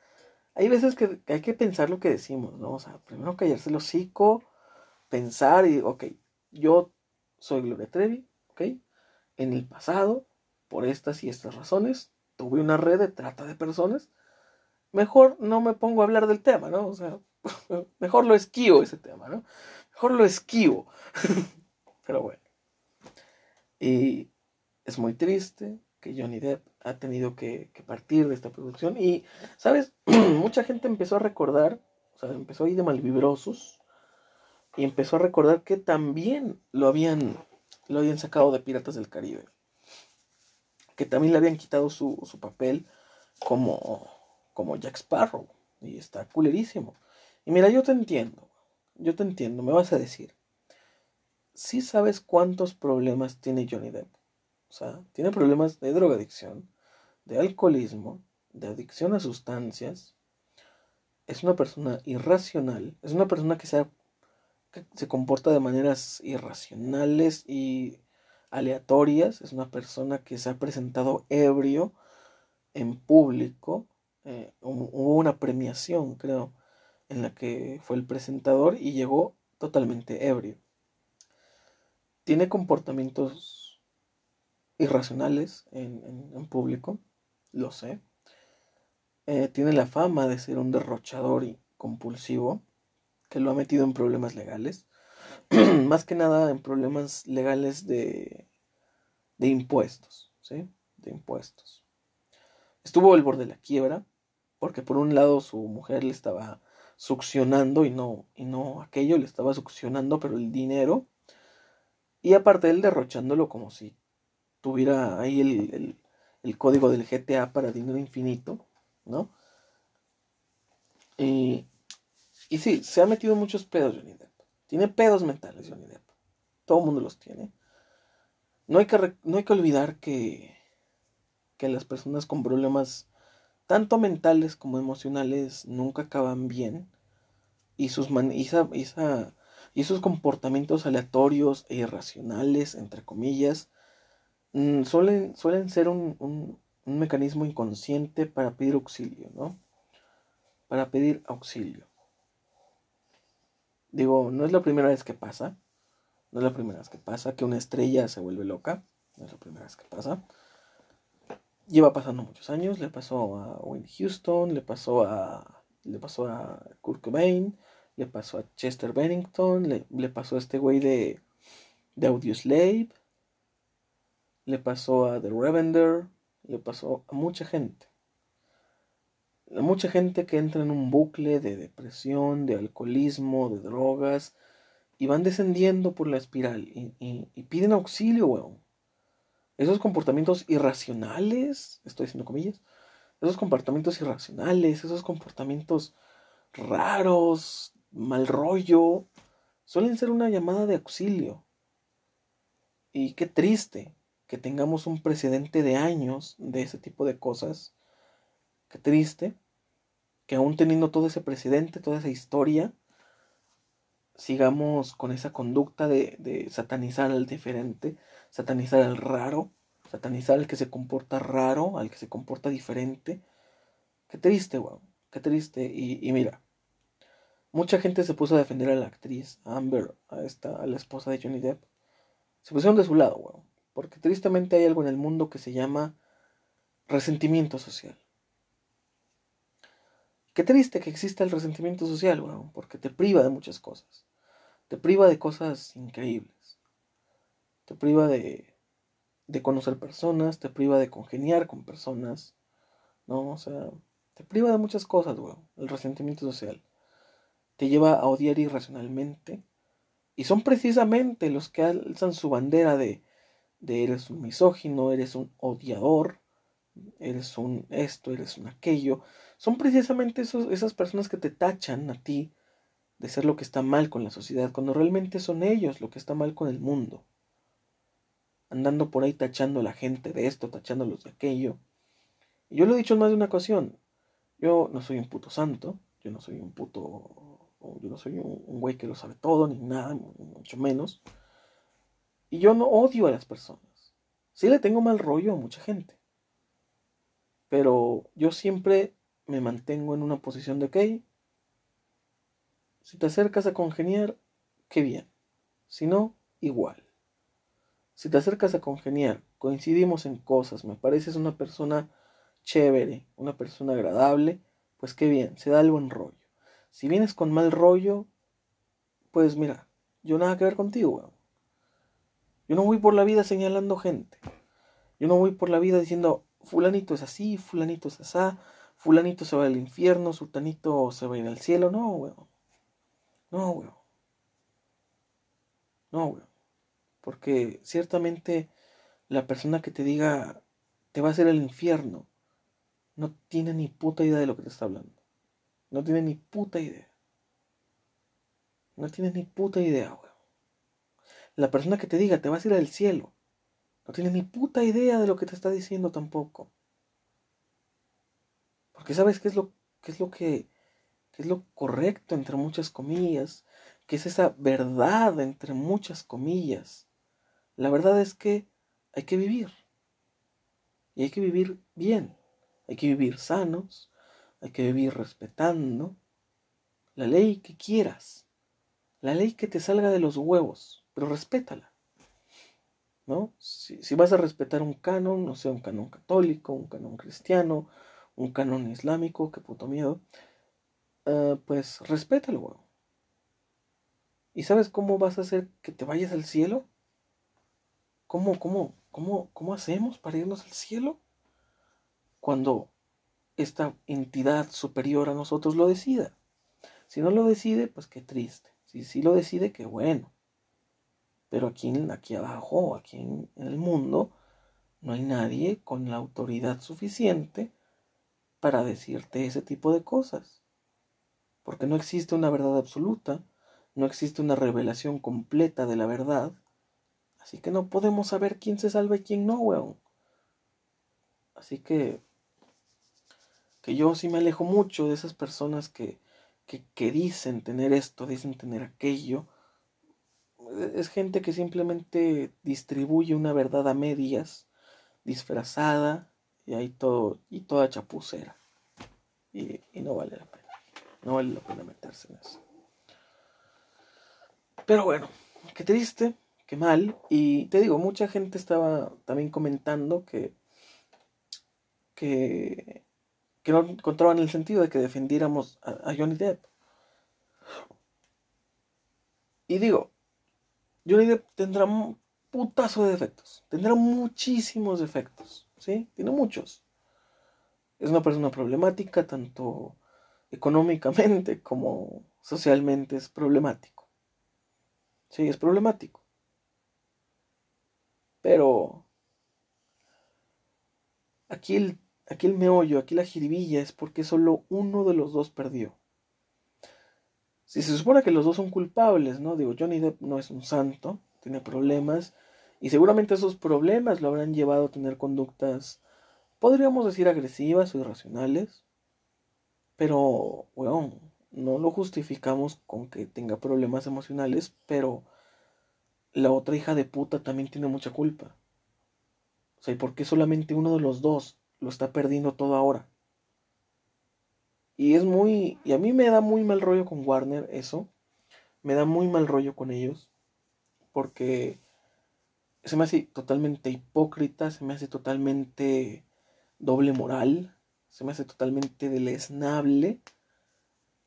hay veces que, hay que pensar lo que decimos, ¿no? O sea, primero callarse el hocico, pensar y, ok, yo soy Gloria Trevi, ok, en el pasado, por estas y estas razones, tuve una red de trata de personas, mejor no me pongo a hablar del tema, ¿no? O sea, mejor lo esquivo ese tema, ¿no? Mejor lo esquivo. Pero bueno. Y es muy triste, que Johnny Depp ha tenido que, partir de esta producción. Y, ¿sabes? Mucha gente empezó a recordar, o sea, empezó a ir de malvibrosos y empezó a recordar que también lo habían, lo habían sacado de Piratas del Caribe. Que también le habían quitado su, su papel como, como Jack Sparrow. Y está culerísimo. Y mira, yo te entiendo. Yo te entiendo. Me vas a decir. ¿Sí sabes cuántos problemas tiene Johnny Depp? O sea, tiene problemas de drogadicción, de alcoholismo, de adicción a sustancias. Es una persona irracional. Es una persona que se, que se comporta de maneras irracionales y aleatorias. Es una persona que se ha presentado ebrio en público. Eh, hubo una premiación, creo, en la que fue el presentador y llegó totalmente ebrio. Tiene comportamientos irracionales en, público, lo sé. Eh, tiene la fama de ser un derrochador y compulsivo, que lo ha metido en problemas legales, más que nada en problemas legales de, de impuestos, ¿sí? De impuestos. Estuvo al borde de la quiebra, porque por un lado su mujer le estaba succionando y no, y no aquello, le estaba succionando, pero el dinero, y aparte él derrochándolo como si tuviera ahí el, código del GTA para dinero infinito, ¿no? Y, y sí, se ha metido muchos pedos Johnny Depp. Tiene pedos mentales Johnny Depp. Todo el mundo los tiene. No hay que, no hay que olvidar que, que las personas con problemas tanto mentales como emocionales nunca acaban bien. Y sus, man y, y esos comportamientos aleatorios e irracionales, entre comillas, Mm, suelen, suelen ser un, un, mecanismo inconsciente para pedir auxilio, ¿no? Para pedir auxilio. Digo, no es la primera vez que pasa. No es la primera vez que pasa que una estrella se vuelve loca. No es la primera vez que pasa. Lleva pasando muchos años. Le pasó a Wayne Houston, le pasó a, le pasó a Kurt Cobain, le pasó a Chester Bennington, le, le pasó a este güey de, de Audioslave le pasó a The Revender, le pasó a mucha gente. A mucha gente que entra en un bucle de depresión, de alcoholismo, de drogas, y van descendiendo por la espiral y, piden auxilio, weón. Esos comportamientos irracionales, estoy diciendo comillas, esos comportamientos irracionales, esos comportamientos raros, mal rollo, suelen ser una llamada de auxilio. Y qué triste que tengamos un precedente de años de ese tipo de cosas. Qué triste que aún teniendo todo ese precedente, toda esa historia, sigamos con esa conducta de, de satanizar al diferente, satanizar al raro, satanizar al que se comporta raro, al que se comporta diferente. Qué triste, weón. Qué triste. Y, mira, mucha gente se puso a defender a la actriz, Amber, a, esta, a la esposa de Johnny Depp. Se pusieron de su lado, weón. Porque tristemente hay algo en el mundo que se llama resentimiento social. Qué triste que exista el resentimiento social, weón, porque te priva de muchas cosas. Te priva de cosas increíbles. Te priva de, de conocer personas, te priva de congeniar con personas, ¿no? O sea, te priva de muchas cosas, weón, el resentimiento social. Te lleva a odiar irracionalmente. Y son precisamente los que alzan su bandera de, de eres un misógino, eres un odiador, eres un esto, eres un aquello. Son precisamente esas personas que te tachan a ti de ser lo que está mal con la sociedad, cuando realmente son ellos lo que está mal con el mundo andando por ahí tachando a la gente de esto, tachándolos de aquello. Y yo lo he dicho en más de una ocasión, yo no soy un puto santo, yo no soy un puto, yo no soy un, güey que lo sabe todo, ni nada, mucho menos. Y yo no odio a las personas. Sí le tengo mal rollo a mucha gente. Pero yo siempre me mantengo en una posición de que si te acercas a congeniar, qué bien. Si no, igual. Si te acercas a congeniar, coincidimos en cosas, me pareces una persona chévere, una persona agradable, pues qué bien, se da el buen rollo. Si vienes con mal rollo, pues mira, yo nada que ver contigo, weón. Yo no voy por la vida señalando gente. Yo no voy por la vida diciendo, fulanito es así, fulanito es así, fulanito se va al infierno, sultanito se va a ir al cielo. No, weón. No, weón. No, weón. Porque ciertamente la persona que te diga te va a hacer el infierno no tiene ni puta idea de lo que te está hablando. No tiene ni puta idea. No tiene ni puta idea, weón. La persona que te diga te vas a ir al cielo no tiene ni puta idea de lo que te está diciendo tampoco. Porque sabes qué es lo, qué es lo que qué es lo correcto entre muchas comillas, que es esa verdad entre muchas comillas la verdad es que hay que vivir. Y hay que vivir bien. Hay que vivir sanos. Hay que vivir respetando la ley que quieras. La ley que te salga de los huevos. Pero respétala. ¿No? Si, vas a respetar un canon, no sé, un canon católico, un canon cristiano, un canon islámico, qué puto miedo, uh, pues respétalo, huevo. ¿Y sabes cómo vas a hacer que te vayas al cielo? ¿Cómo, cómo, cómo, cómo hacemos para irnos al cielo? Cuando esta entidad superior a nosotros lo decida. Si no lo decide, pues qué triste. Si sí lo decide, qué bueno. Pero aquí, aquí abajo, aquí en el mundo, no hay nadie con la autoridad suficiente para decirte ese tipo de cosas. Porque no existe una verdad absoluta, no existe una revelación completa de la verdad, Así que no podemos saber quién se salva y quién no, weón. Así que, que yo sí me alejo mucho de esas personas que, que, que dicen tener esto, dicen tener aquello. Es gente que simplemente distribuye una verdad a medias, disfrazada, y ahí todo, y toda chapucera. Y, y no vale la pena. No vale la pena meterse en eso. Pero bueno, qué triste qué mal. Y te digo, mucha gente estaba también comentando que, que, que no encontraban el sentido de que defendiéramos a, Johnny Depp. Y digo, Johnny Depp tendrá un putazo de defectos, tendrá muchísimos defectos, ¿sí? Tiene muchos. Es una persona problemática, tanto económicamente como socialmente es problemático. Sí, es problemático. Pero aquí el, aquí el meollo, aquí la jiribilla es porque solo uno de los dos perdió. Si se supone que los dos son culpables, ¿no? Digo, Johnny Depp no es un santo, tiene problemas Y seguramente esos problemas lo habrán llevado a tener conductas, podríamos decir, agresivas o irracionales. Pero, weón, no lo justificamos con que tenga problemas emocionales, pero la otra hija de puta también tiene mucha culpa. O sea, ¿y por qué solamente uno de los dos lo está perdiendo todo ahora? Y es muy. Y a mí me da muy mal rollo con Warner eso. Me da muy mal rollo con ellos. Porque se me hace totalmente hipócrita, se me hace totalmente doble moral, se me hace totalmente deleznable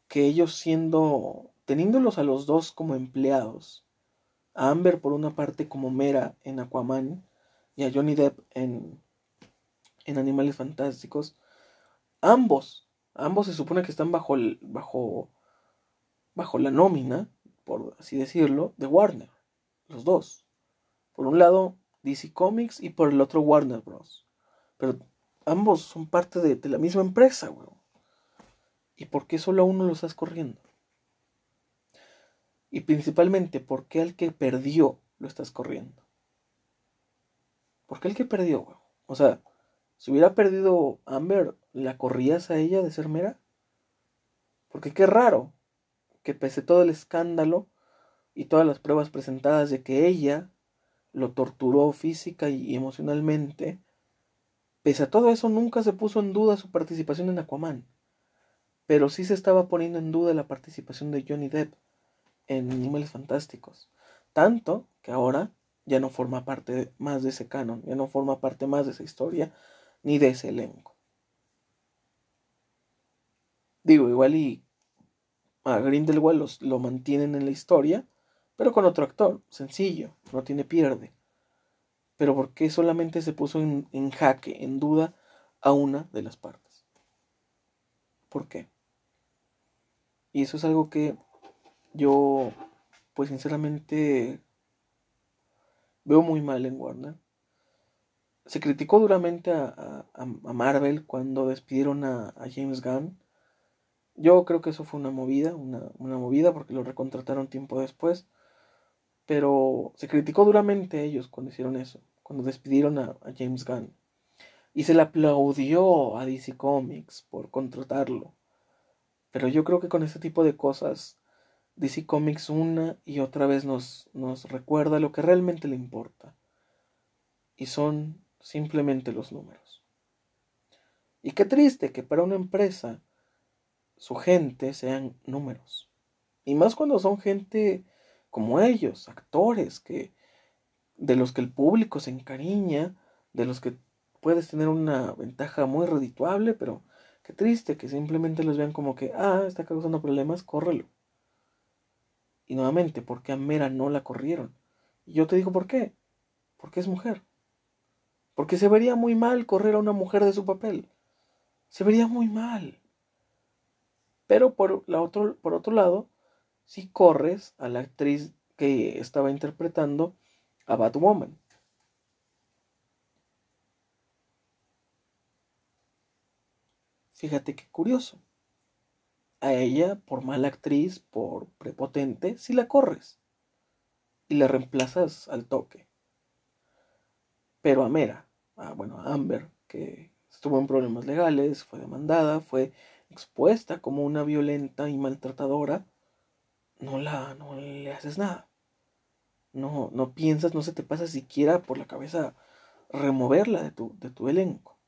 que ellos siendo, teniéndolos a los dos como empleados, a Amber por una parte como Mera en Aquaman y a Johnny Depp en, en Animales Fantásticos, ambos Ambos se supone que están bajo, el, bajo, bajo la nómina, por así decirlo, de Warner. Los dos. Por un lado, DC Comics y por el otro Warner Bros. Pero ambos son parte de, la misma empresa, weón. ¿Y por qué solo a uno lo estás corriendo? Y principalmente, ¿por qué al que perdió lo estás corriendo? ¿Por qué el que perdió, weón? O sea, si hubiera perdido Amber, ¿la corrías a ella de ser mera? Porque qué raro que pese todo el escándalo y todas las pruebas presentadas de que ella lo torturó física y emocionalmente, pese a todo eso nunca se puso en duda su participación en Aquaman. Pero sí se estaba poniendo en duda la participación de Johnny Depp en Animales Fantásticos. Tanto que ahora ya no forma parte más de ese canon, ya no forma parte más de esa historia, ni de ese elenco. Digo, igual y a Grindelwald los, lo mantienen en la historia, pero con otro actor, sencillo, no tiene pierde. Pero ¿por qué solamente se puso en, jaque, en duda, a una de las partes? ¿Por qué? Y eso es algo que yo, pues sinceramente, veo muy mal en Warner se criticó duramente a, Marvel cuando despidieron a, James Gunn. Yo creo que eso fue una movida, una, movida porque lo recontrataron tiempo después. Pero se criticó duramente a ellos cuando hicieron eso, cuando despidieron a, a James Gunn. Y se le aplaudió a DC Comics por contratarlo. Pero yo creo que con este tipo de cosas, DC Comics una y otra vez nos, nos recuerda lo que realmente le importa. Y son simplemente los números. Y qué triste que para una empresa su gente sean números. Y más cuando son gente como ellos, actores que de los que el público se encariña, de los que puedes tener una ventaja muy redituable, pero qué triste que simplemente los vean como que, ah, está causando problemas, córrelo. Y nuevamente, ¿por qué a Mera no la corrieron? Y yo te digo por qué. Porque es mujer. Porque se vería muy mal correr a una mujer de su papel. Se vería muy mal. Pero por, la otro, por otro lado, si corres a la actriz que estaba interpretando a Batwoman. Fíjate qué curioso. A ella, por mala actriz, por prepotente, si la corres y la reemplazas al toque. Pero a Mera, a, bueno, a Amber, que estuvo en problemas legales, fue demandada, fue expuesta como una violenta y maltratadora, no la, no le haces nada. No, no piensas, no se te pasa siquiera por la cabeza removerla de tu, de tu elenco.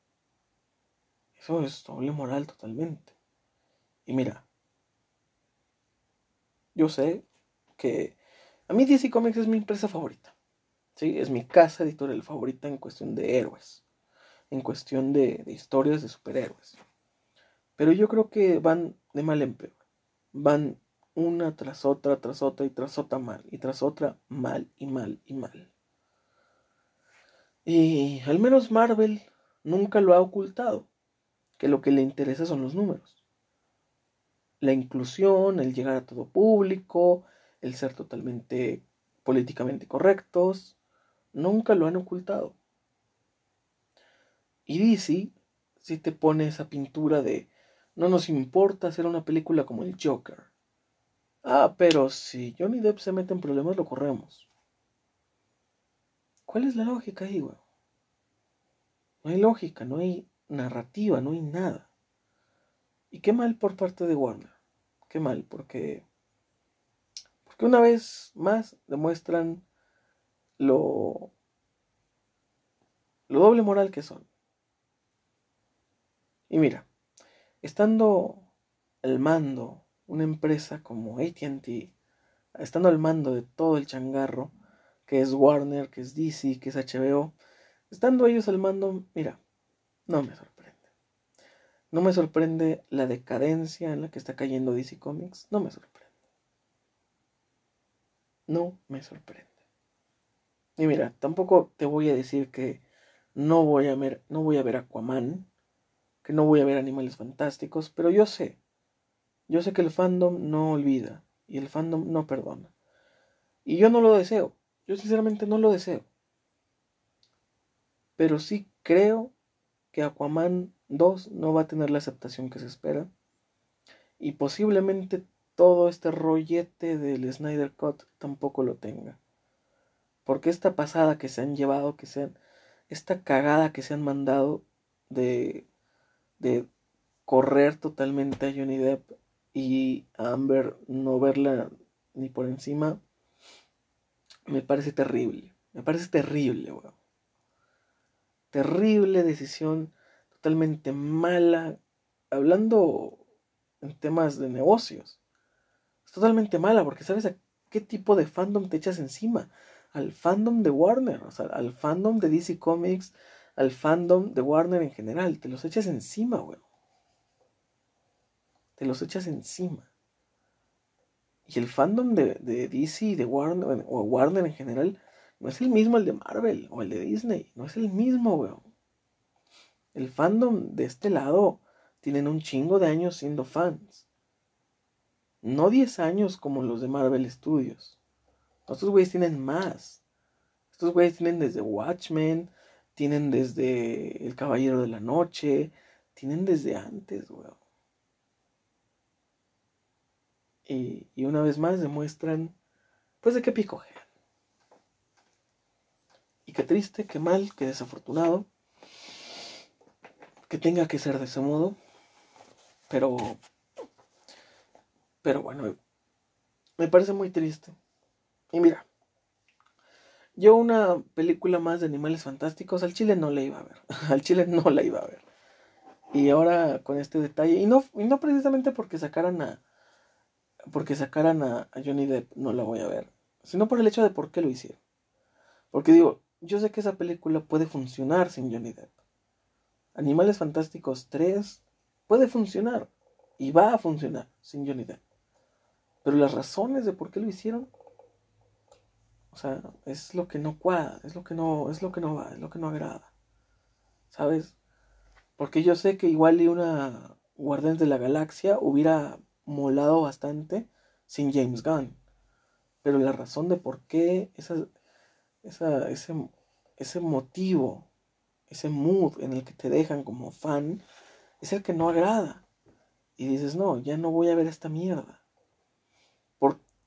Eso es doble moral totalmente. Y mira, yo sé que a mí DC Comics es mi empresa favorita. Es mi casa editorial favorita en cuestión de héroes, en cuestión de, historias de superhéroes. Pero yo creo que van de mal en peor. Van una tras otra, tras otra y tras otra mal, y tras otra mal y mal y mal. Y al menos Marvel nunca lo ha ocultado, que lo que le interesa son los números. La inclusión, el llegar a todo público, el ser totalmente políticamente correctos, Nunca lo han ocultado. Y DC si te pone esa pintura de no nos importa hacer una película como el Joker. Ah, pero si Johnny Depp se mete en problemas lo corremos. ¿Cuál es la lógica ahí, weón? No hay lógica, no hay narrativa, no hay nada. Y qué mal por parte de Warner. Qué mal, porque. Porque una vez más demuestran lo. lo doble moral que son. Y mira, estando al mando una empresa como ATT, estando al mando de todo el changarro, que es Warner, que es DC, que es HBO, estando ellos al mando, mira, no me sorprende. No me sorprende la decadencia en la que está cayendo DC Comics, no me sorprende. No me sorprende. Y mira, tampoco te voy a decir que no voy a ver, no voy a ver Aquaman, que no voy a ver Animales Fantásticos, pero yo sé, yo sé que el fandom no olvida y el fandom no perdona. Y yo no lo deseo, yo sinceramente no lo deseo. Pero sí creo que Aquaman 2 no va a tener la aceptación que se espera. Y posiblemente todo este rollete del Snyder Cut tampoco lo tenga. Porque esta pasada que se han llevado, que sean, esta cagada que se han mandado de de correr totalmente a Johnny Depp y a Amber no verla ni por encima, me parece terrible. Me parece terrible, weón. Terrible decisión, totalmente mala. Hablando en temas de negocios. Es totalmente mala porque sabes a qué tipo de fandom te echas encima. Al fandom de Warner, o sea, al fandom de DC Comics, al fandom de Warner en general. Te los echas encima, weón. Te los echas encima. Y el fandom de, de DC y de Warner, o Warner en general, no es el mismo el de Marvel o el de Disney. No es el mismo, weón. El fandom de este lado tienen un chingo de años siendo fans. No 10 años como los de Marvel Studios. Estos güeyes tienen más. Estos güeyes tienen desde Watchmen, tienen desde El Caballero de la Noche, tienen desde antes, weón. Y, una vez más demuestran, pues, de qué pico Y qué triste, qué mal, qué desafortunado que tenga que ser de ese modo. Pero, pero bueno, me parece muy triste. Y mira, yo una película más de animales fantásticos al chile no la iba a ver. al chile no la iba a ver. Y ahora con este detalle, y no, y no precisamente porque sacaran a. Porque sacaran a, Johnny Depp, no la voy a ver. Sino por el hecho de por qué lo hicieron. Porque digo, yo sé que esa película puede funcionar sin Johnny Depp. Animales Fantásticos 3 puede funcionar. Y va a funcionar sin Johnny Depp. Pero las razones de por qué lo hicieron o sea, es lo que no cuadra, es lo que no, es lo que no va, es lo que no agrada. ¿Sabes? Porque yo sé que igual y una Guardianes de la Galaxia hubiera molado bastante sin James Gunn. Pero la razón de por qué esa, ese, ese motivo, ese mood en el que te dejan como fan, es el que no agrada. Y dices, no, ya no voy a ver esta mierda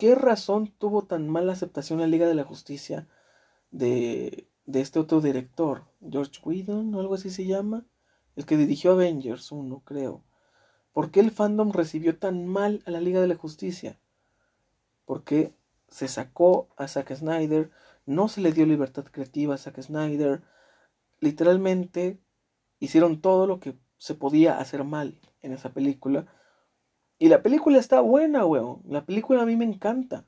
qué razón tuvo tan mala aceptación la Liga de la Justicia de, de este otro director? George Whedon o algo así se llama. El que dirigió Avengers 1, creo. ¿Por qué el fandom recibió tan mal a la Liga de la Justicia? Porque se sacó a Zack Snyder, no se le dio libertad creativa a Zack Snyder. Literalmente hicieron todo lo que se podía hacer mal en esa película y la película está buena, weón. La película a mí me encanta.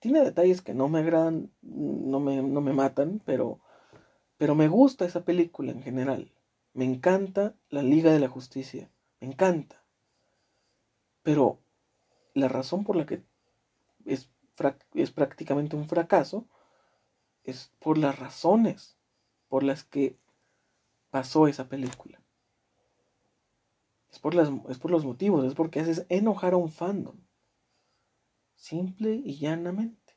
Tiene detalles que no me agradan, no me, no me matan, pero, pero me gusta esa película en general. Me encanta la Liga de la Justicia. Me encanta. Pero la razón por la que es, es prácticamente un fracaso es por las razones por las que pasó esa película. Es por, las, es por los motivos, es porque haces enojar a un fandom. Simple y llanamente.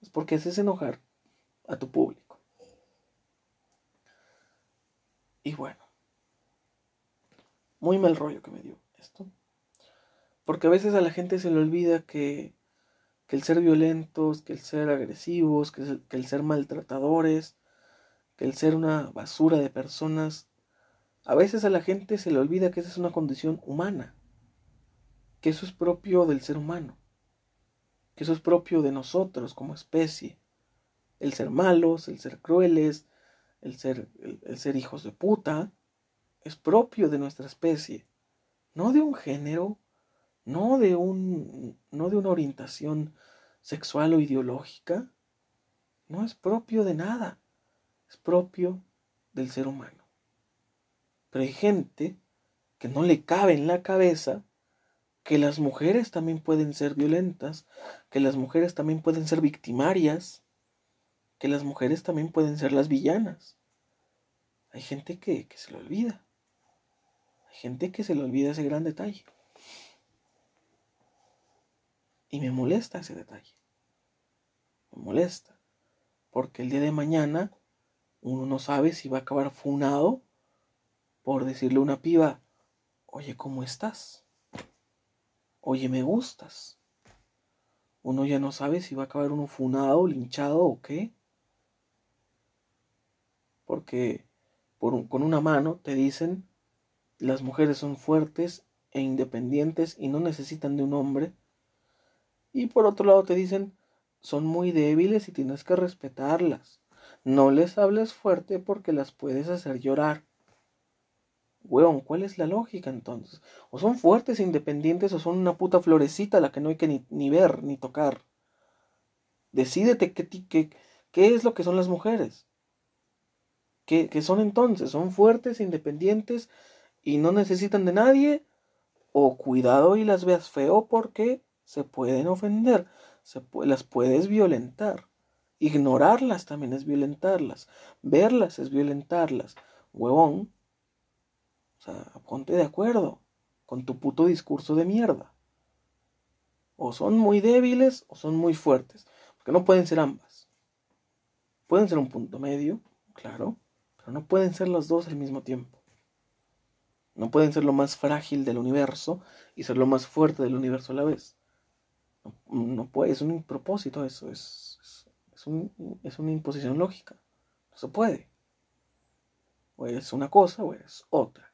Es porque haces enojar a tu público. Y bueno, muy mal rollo que me dio Porque a veces a la gente se le olvida que que el ser violentos, que el ser agresivos, que el ser maltratadores, que el ser una basura de personas, a veces a la gente se le olvida que esa es una condición humana, que eso es propio del ser humano, que eso es propio de nosotros como especie, el ser malos, el ser crueles, el ser, el, ser hijos de puta, es propio de nuestra especie, no de un género, no de, un, no de una orientación sexual o ideológica, no es propio de nada, es propio del ser humano. Pero hay gente que no le cabe en la cabeza que las mujeres también pueden ser violentas, que las mujeres también pueden ser victimarias, que las mujeres también pueden ser las villanas. Hay gente que, que se lo olvida. Gente que se le olvida ese gran detalle. Y me molesta ese detalle. Me molesta. Porque el día de mañana uno no sabe si va a acabar funado por decirle a una piba, oye, ¿cómo estás? Oye, me gustas. Uno ya no sabe si va a acabar uno funado, linchado o qué. Porque por con una mano te dicen, las mujeres son fuertes e independientes y no necesitan de un hombre. Y por otro lado te dicen, son muy débiles y tienes que respetarlas. No les hables fuerte porque las puedes hacer llorar. Weón, ¿cuál es la lógica entonces? O son fuertes e independientes o son una puta florecita a la que no hay que ni, ver ni tocar. Decídete qué, qué es lo que son las mujeres. ¿Qué, ¿Qué son entonces? ¿Son fuertes, independientes y no necesitan de nadie? O cuidado y las veas feo porque se pueden ofender, se las puedes violentar. Ignorarlas también es violentarlas. Verlas es violentarlas. Huevón. O sea, ponte de acuerdo con tu puto discurso de mierda. O son muy débiles o son muy fuertes. Porque no pueden ser ambas. Pueden ser un punto medio, claro, pero no pueden ser las dos al mismo tiempo. No pueden ser lo más frágil del universo y ser lo más fuerte del universo a la vez. No, puede, es un propósito eso, es, es, un, es, una imposición lógica. No se puede. O es una cosa o es otra.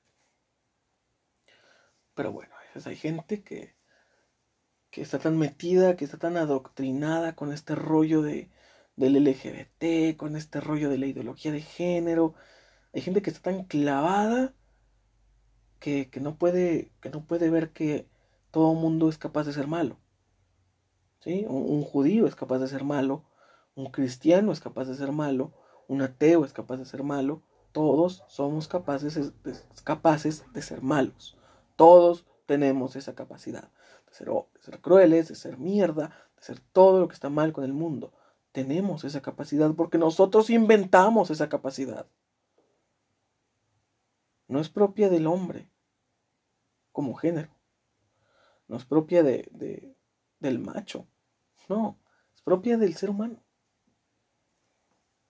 Pero bueno, hay gente que, que está tan metida, que está tan adoctrinada con este rollo de, del LGBT, con este rollo de la ideología de género. Hay gente que está tan clavada que, que no, puede, que no puede ver que todo mundo es capaz de ser malo. ¿Sí? Un, judío es capaz de ser malo, un cristiano es capaz de ser malo, un ateo es capaz de ser malo, todos somos capaces de, capaces de ser malos. Todos tenemos esa capacidad de ser, de ser crueles, de ser mierda, de ser todo lo que está mal con el mundo. Tenemos esa capacidad porque nosotros inventamos esa capacidad. No es propia del hombre como género. No es propia de, del macho. No, es propia del ser humano.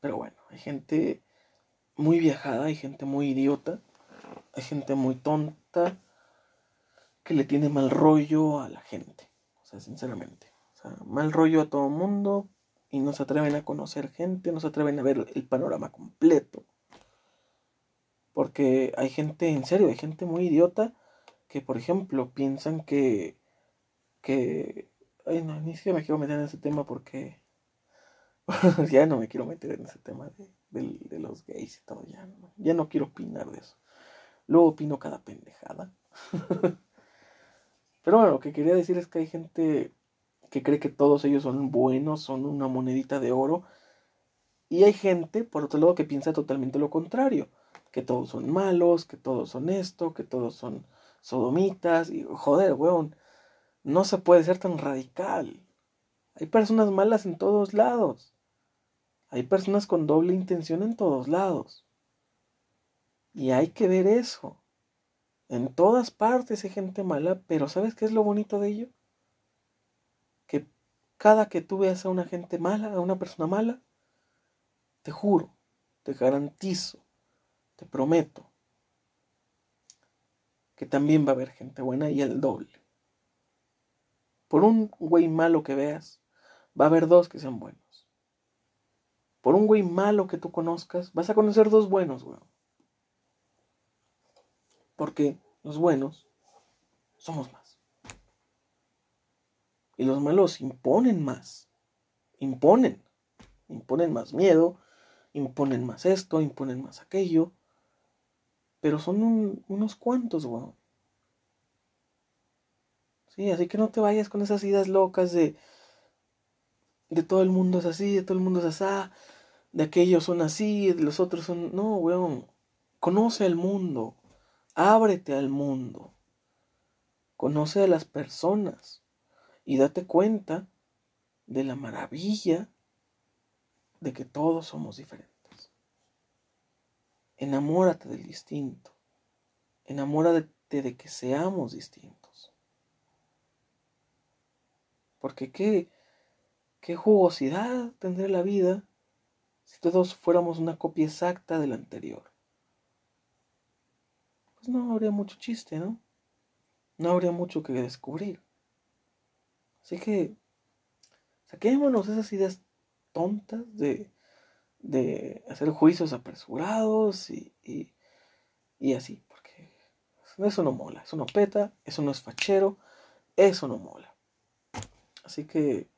Pero bueno, hay gente muy viajada, hay gente muy idiota, hay gente muy tonta que le tiene mal rollo a la gente. O sea, sinceramente. O sea, mal rollo a todo el mundo y no se atreven a conocer gente, no se atreven a ver el panorama completo. Porque hay gente, en serio, hay gente muy idiota que, por ejemplo, piensan que, que Ay, no, ni siquiera me quiero meter en ese tema porque ya no me quiero meter en ese tema de, los gays y todo. Ya no, ya no quiero opinar de eso. Luego opino cada pendejada. Pero bueno, lo que quería decir es que hay gente que cree que todos ellos son buenos, son una monedita de oro. Y hay gente, por otro lado, que piensa totalmente lo contrario. Que todos son malos, que todos son esto, que todos son sodomitas. Y joder, weón no se puede ser tan radical. Hay personas malas en todos lados. Hay personas con doble intención en todos lados. Y hay que ver eso. En todas partes hay gente mala, pero ¿sabes qué es lo bonito de ello? Que cada que tú veas a una gente mala, a una persona mala, te juro, te garantizo, te prometo, que también va a haber gente buena y el doble por un güey malo que veas, va a haber dos que sean buenos. Por un güey malo que tú conozcas, vas a conocer dos buenos, güey. Porque los buenos somos más. Y los malos imponen más. Imponen. Imponen más miedo, imponen más esto, imponen más aquello. Pero son unos cuantos, weón. Sí, así que no te vayas con esas ideas locas de de todo el mundo es así, de todo el mundo es así, de aquellos son así, de los otros son... No, weón. Conoce el mundo. Ábrete al mundo. Conoce a las personas. Y date cuenta de la maravilla de que todos somos diferentes. Enamórate del distinto. Enamórate de que seamos distintos. Porque qué, qué jugosidad tendría la vida si todos fuéramos una copia exacta del anterior. Pues no habría mucho chiste, ¿no? No habría mucho que descubrir. Así que saquémonos esas ideas tontas de, de hacer juicios apresurados y, y, así, porque eso no mola, eso no peta, eso no es fachero, eso no mola. Así que,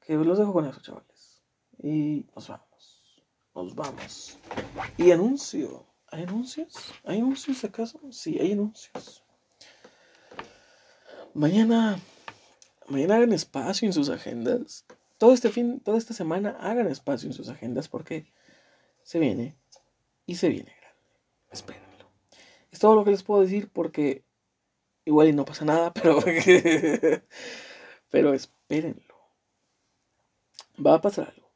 que los dejo con eso, chavales. Y nos vamos, nos vamos. Y anuncio, ¿hay anuncios? ¿Hay anuncios acaso? Sí, hay anuncios. Mañana, mañana hagan espacio en sus agendas todo este fin, toda esta semana hagan espacio en sus agendas porque se viene y se viene grande. Espérenlo. Es todo lo que les puedo decir porque igual y no pasa nada, pero pero espérenlo. Va a pasar algo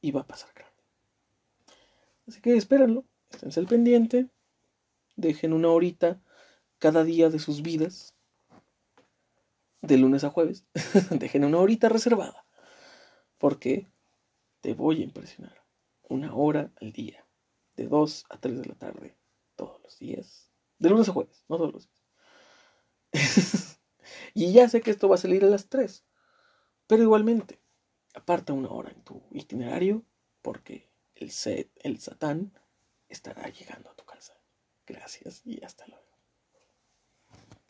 y va a pasar grande. Así que espérenlo, esténse al pendiente, dejen una horita cada día de sus vidas, de lunes a jueves, dejen una horita reservada porque te voy a impresionar. Una hora al día, de 2 a 3 de la tarde, todos los días, de lunes a jueves, no todos los días. y ya sé que esto va a salir a las 3, pero igualmente, aparta una hora en tu itinerario porque el set, el satán, estará llegando a tu casa. Gracias y hasta luego.